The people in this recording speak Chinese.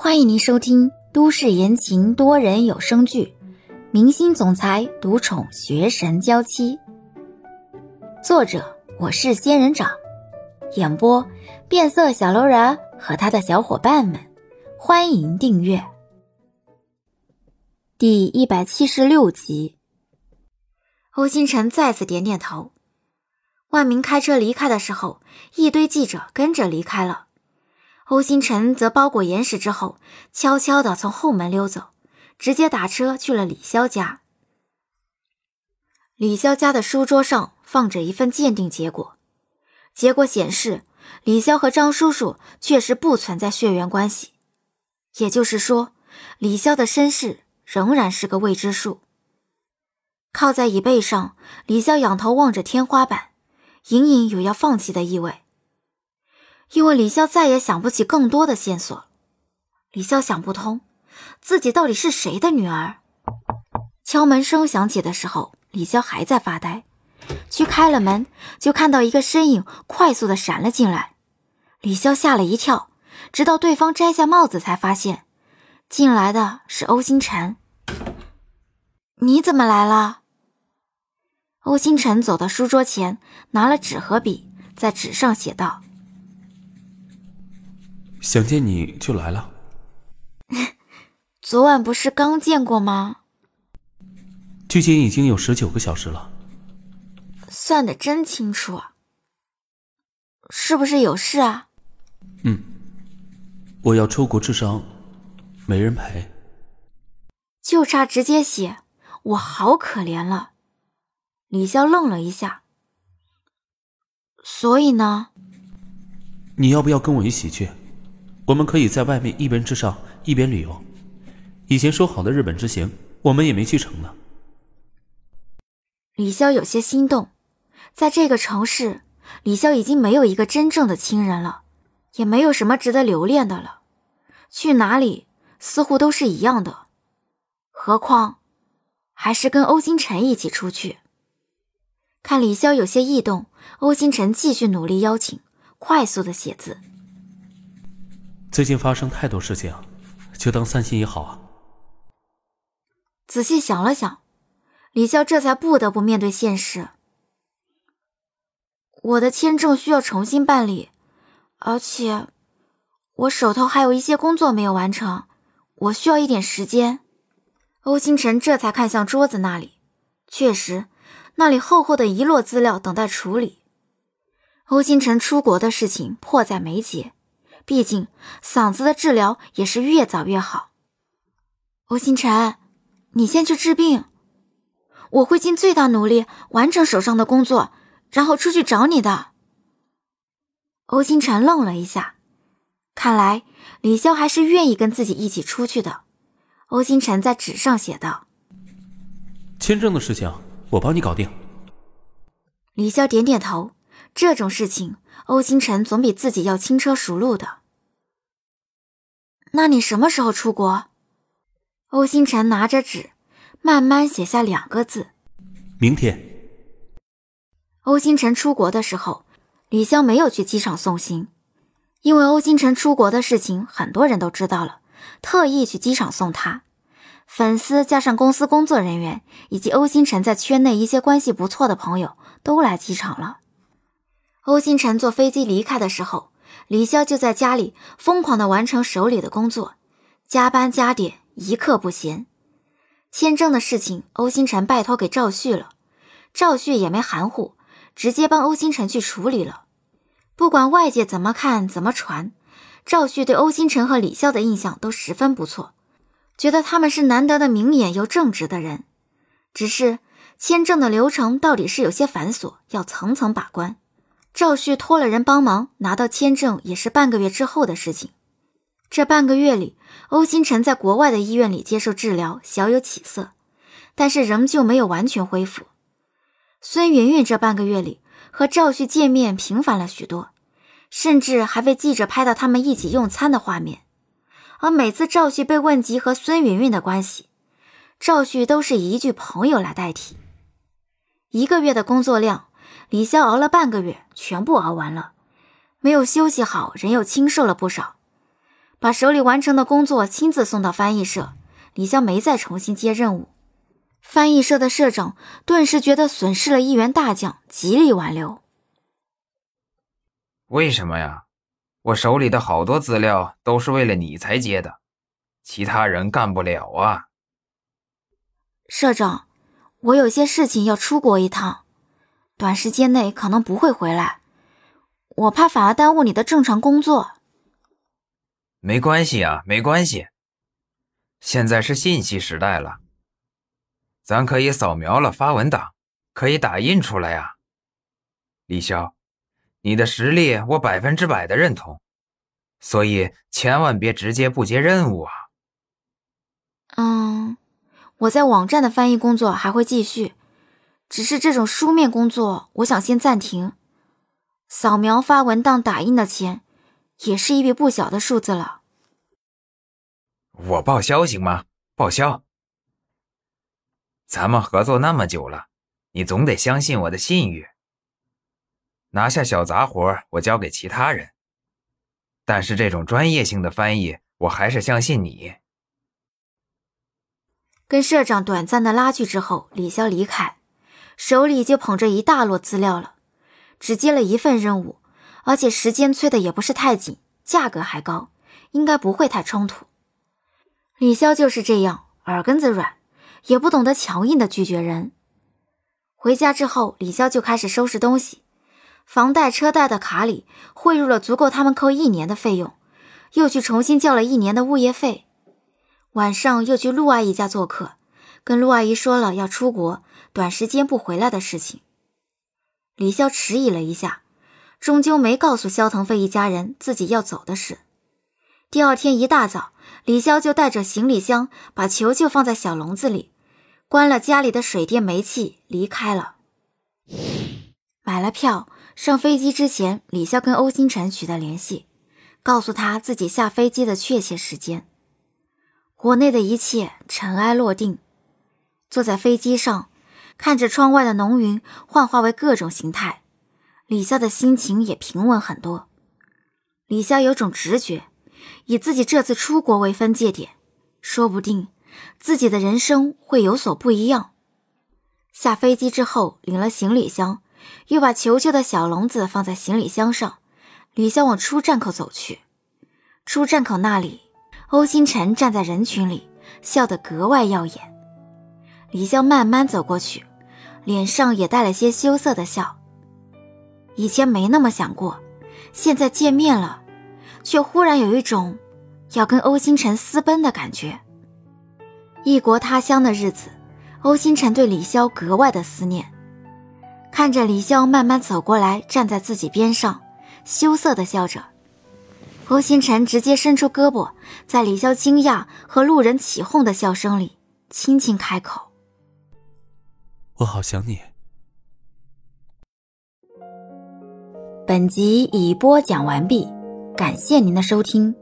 欢迎您收听都市言情多人有声剧《明星总裁独宠学神娇妻》，作者我是仙人掌，演播变色小楼人和他的小伙伴们。欢迎订阅第一百七十六集。欧星辰再次点点头。万明开车离开的时候，一堆记者跟着离开了。欧星辰则包裹严实之后，悄悄地从后门溜走，直接打车去了李潇家。李潇家的书桌上放着一份鉴定结果，结果显示李潇和张叔叔确实不存在血缘关系，也就是说，李潇的身世仍然是个未知数。靠在椅背上，李潇仰头望着天花板，隐隐有要放弃的意味。因为李潇再也想不起更多的线索，李潇想不通，自己到底是谁的女儿。敲门声响起的时候，李潇还在发呆，去开了门，就看到一个身影快速的闪了进来。李潇吓了一跳，直到对方摘下帽子，才发现进来的是欧星辰。你怎么来了？欧星辰走到书桌前，拿了纸和笔，在纸上写道。想见你就来了。昨晚不是刚见过吗？距今已经有十九个小时了。算的真清楚啊！是不是有事啊？嗯，我要出国治伤，没人陪。就差直接写“我好可怜”了。李潇愣了一下。所以呢？你要不要跟我一起去？我们可以在外面一边吃上一边旅游。以前说好的日本之行，我们也没去成呢。李潇有些心动，在这个城市，李潇已经没有一个真正的亲人了，也没有什么值得留恋的了。去哪里似乎都是一样的，何况还是跟欧星辰一起出去。看李潇有些异动，欧星辰继续努力邀请，快速的写字。最近发生太多事情，就当散心也好啊。仔细想了想，李潇这才不得不面对现实。我的签证需要重新办理，而且我手头还有一些工作没有完成，我需要一点时间。欧星辰这才看向桌子那里，确实，那里厚厚的一摞资料等待处理。欧星辰出国的事情迫在眉睫。毕竟嗓子的治疗也是越早越好。欧星辰，你先去治病，我会尽最大努力完成手上的工作，然后出去找你的。欧星辰愣了一下，看来李潇还是愿意跟自己一起出去的。欧星辰在纸上写道：“签证的事情我帮你搞定。”李潇点点头，这种事情欧星辰总比自己要轻车熟路的。那你什么时候出国？欧星辰拿着纸，慢慢写下两个字：明天。欧星辰出国的时候，李潇没有去机场送行，因为欧星辰出国的事情很多人都知道了，特意去机场送他。粉丝加上公司工作人员以及欧星辰在圈内一些关系不错的朋友都来机场了。欧星辰坐飞机离开的时候。李潇就在家里疯狂的完成手里的工作，加班加点，一刻不闲。签证的事情，欧星辰拜托给赵旭了，赵旭也没含糊，直接帮欧星辰去处理了。不管外界怎么看怎么传，赵旭对欧星辰和李潇的印象都十分不错，觉得他们是难得的明眼又正直的人。只是签证的流程到底是有些繁琐，要层层把关。赵旭托了人帮忙拿到签证，也是半个月之后的事情。这半个月里，欧星辰在国外的医院里接受治疗，小有起色，但是仍旧没有完全恢复。孙云云这半个月里和赵旭见面频繁了许多，甚至还被记者拍到他们一起用餐的画面。而每次赵旭被问及和孙云云的关系，赵旭都是以一句朋友来代替。一个月的工作量。李潇熬了半个月，全部熬完了，没有休息好，人又清瘦了不少。把手里完成的工作亲自送到翻译社，李潇没再重新接任务。翻译社的社长顿时觉得损失了一员大将，极力挽留。为什么呀？我手里的好多资料都是为了你才接的，其他人干不了啊。社长，我有些事情要出国一趟，短时间内可能不会回来，我怕反而耽误你的正常工作。没关系啊，没关系。现在是信息时代了。咱可以扫描了发文档，可以打印出来呀。李潇，你的实力我百分之百的认同，所以千万别直接不接任务啊。嗯，我在网站的翻译工作还会继续，只是这种书面工作，我想先暂停。扫描发文档打印的钱，也是一笔不小的数字了。我报销行吗？报销。咱们合作那么久了，你总得相信我的信誉。拿下小杂活，我交给其他人。但是这种专业性的翻译，我还是相信你。跟社长短暂的拉锯之后，李潇离开，手里就捧着一大摞资料了。只接了一份任务，而且时间催的也不是太紧，价格还高，应该不会太冲突。李潇就是这样，耳根子软。也不懂得强硬的拒绝人。回家之后，李潇就开始收拾东西。房贷、车贷的卡里汇入了足够他们扣一年的费用，又去重新交了一年的物业费。晚上又去陆阿姨家做客，跟陆阿姨说了要出国，短时间不回来的事情。李潇迟疑了一下，终究没告诉肖腾飞一家人自己要走的事。第二天一大早。李潇就带着行李箱，把球球放在小笼子里，关了家里的水电煤气，离开了。买了票，上飞机之前，李潇跟欧星辰取得联系，告诉他自己下飞机的确切时间。国内的一切尘埃落定，坐在飞机上，看着窗外的浓云幻化为各种形态，李潇的心情也平稳很多。李潇有种直觉。以自己这次出国为分界点，说不定自己的人生会有所不一样。下飞机之后，领了行李箱，又把球球的小笼子放在行李箱上，李潇往出站口走去。出站口那里，欧星辰站在人群里，笑得格外耀眼。李潇慢慢走过去，脸上也带了些羞涩的笑。以前没那么想过，现在见面了。却忽然有一种要跟欧星辰私奔的感觉。异国他乡的日子，欧星辰对李潇格外的思念。看着李潇慢慢走过来，站在自己边上，羞涩的笑着，欧星辰直接伸出胳膊，在李潇惊讶和路人起哄的笑声里，轻轻开口：“我好想你。”本集已播讲完毕。感谢您的收听。